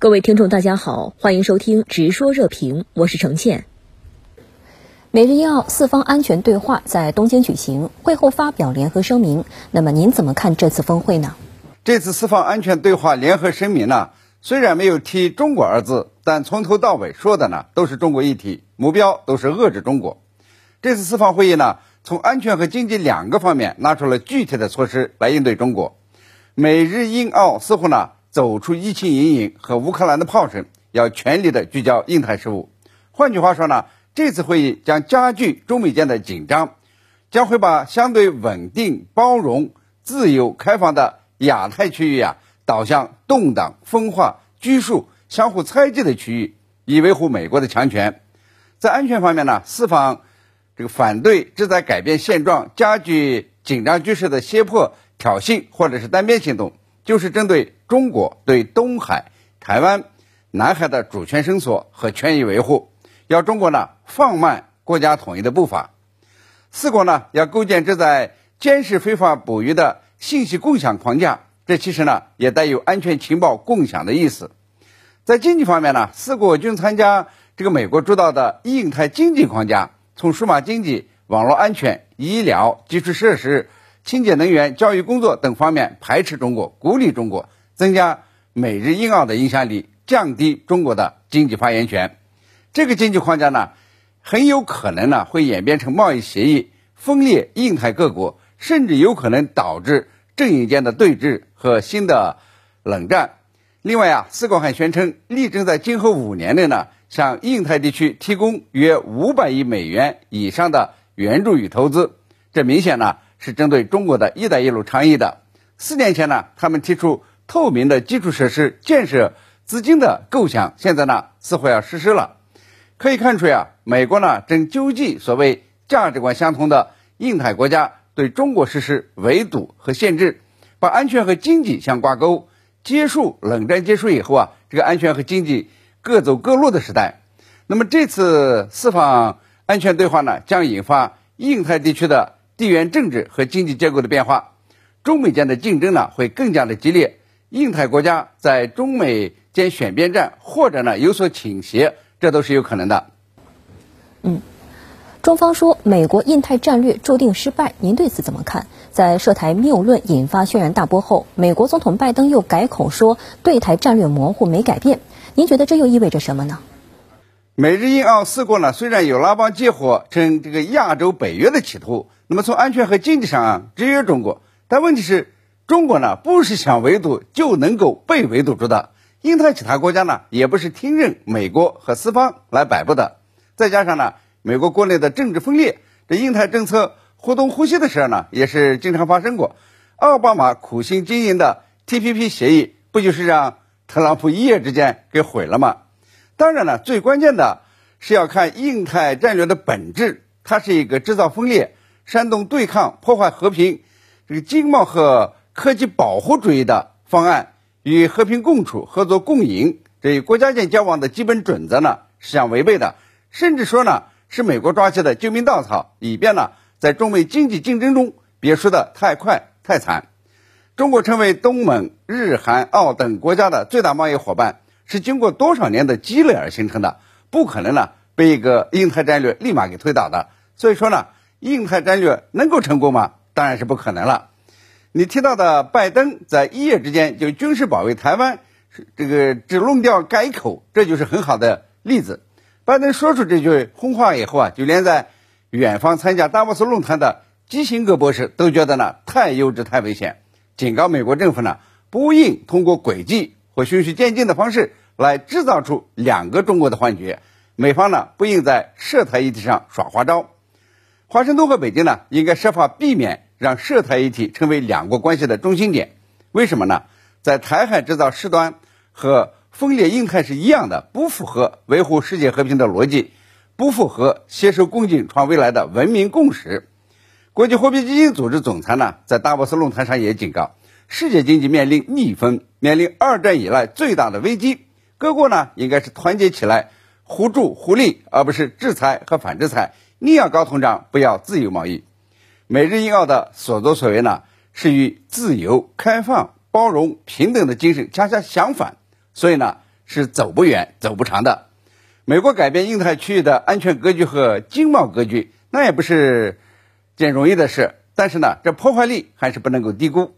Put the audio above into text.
各位听众，大家好，欢迎收听《直说热评》，我是程倩。美日英澳四方安全对话在东京举行，会后发表联合声明。那么您怎么看这次峰会呢？这次四方安全对话联合声明呢，虽然没有提“中国”二字，但从头到尾说的呢都是中国议题，目标都是遏制中国。这次四方会议呢，从安全和经济两个方面拿出了具体的措施来应对中国。美日英澳似乎呢走出疫情阴影和乌克兰的炮声，要全力的聚焦印太事务。换句话说呢？这次会议将加剧中美间的紧张，将会把相对稳定、包容、自由、开放的亚太区域啊导向动荡、分化、拘束、相互猜忌的区域，以维护美国的强权。在安全方面呢，四方这个反对旨在改变现状、加剧紧张局势的胁迫、挑衅或者是单边行动，就是针对中国对东海、台湾、南海的主权伸索和权益维护。要中国呢放慢国家统一的步伐，四国呢要构建旨在监视非法捕鱼的信息共享框架，这其实呢也带有安全情报共享的意思。在经济方面呢，四国均参加这个美国主导的印太经济框架，从数码经济、网络安全、医疗、基础设施、清洁能源、教育工作等方面排斥中国，鼓励中国，增加美日印澳的影响力，降低中国的经济发言权。这个经济框架呢，很有可能呢会演变成贸易协议，分裂印太各国，甚至有可能导致阵营间的对峙和新的冷战。另外啊，四国还宣称，力争在今后五年内呢，向印太地区提供约五百亿美元以上的援助与投资。这明显呢是针对中国的一带一路倡议的。四年前呢，他们提出透明的基础设施建设资金的构想，现在呢似乎要实施了。可以看出呀，美国呢正纠集所谓价值观相同的印太国家对中国实施围堵和限制，把安全和经济相挂钩，结束冷战结束以后啊，这个安全和经济各走各路的时代。那么这次四方安全对话呢，将引发印太地区的地缘政治和经济结构的变化，中美间的竞争呢会更加的激烈，印太国家在中美间选边站或者呢有所倾斜。这都是有可能的。嗯，中方说美国印太战略注定失败，您对此怎么看？在涉台谬论引发轩然大波后，美国总统拜登又改口说对台战略模糊没改变，您觉得这又意味着什么呢？美日印澳四国呢，虽然有拉帮结伙、称这个亚洲北约的企图，那么从安全和经济上啊制约中国，但问题是，中国呢不是想围堵就能够被围堵住的。印太其他国家呢，也不是听任美国和四方来摆布的。再加上呢，美国国内的政治分裂，这印太政策互东互西的事呢，也是经常发生过。奥巴马苦心经营的 TPP 协议，不就是让特朗普一夜之间给毁了吗？当然了，最关键的是要看印太战略的本质，它是一个制造分裂、煽动对抗、破坏和平、这个经贸和科技保护主义的方案。与和平共处、合作共赢这一国家间交往的基本准则呢是相违背的，甚至说呢是美国抓起的救命稻草，以便呢在中美经济竞争中别输得太快太惨。中国成为东盟、日、韩、澳等国家的最大贸易伙伴，是经过多少年的积累而形成的，不可能呢被一个印太战略立马给推倒的。所以说呢，印太战略能够成功吗？当然是不可能了。你提到的拜登在一夜之间就军事保卫台湾，这个只弄掉改口，这就是很好的例子。拜登说出这句轰话以后啊，就连在远方参加达沃斯论坛的基辛格博士都觉得呢太幼稚、太危险，警告美国政府呢不应通过诡计或循序渐进的方式来制造出两个中国的幻觉。美方呢不应在涉台议题上耍花招，华盛顿和北京呢应该设法避免。让涉台议题成为两国关系的中心点，为什么呢？在台海制造事端和分裂印太是一样的，不符合维护世界和平的逻辑，不符合携手共进创未来的文明共识。国际货币基金组织总裁呢，在达沃斯论坛上也警告，世界经济面临逆风，面临二战以来最大的危机，各国呢应该是团结起来，互助互利，而不是制裁和反制裁。宁要高通胀，不要自由贸易。美日印澳的所作所为呢，是与自由、开放、包容、平等的精神恰恰相反，所以呢，是走不远、走不长的。美国改变印太区域的安全格局和经贸格局，那也不是件容易的事。但是呢，这破坏力还是不能够低估。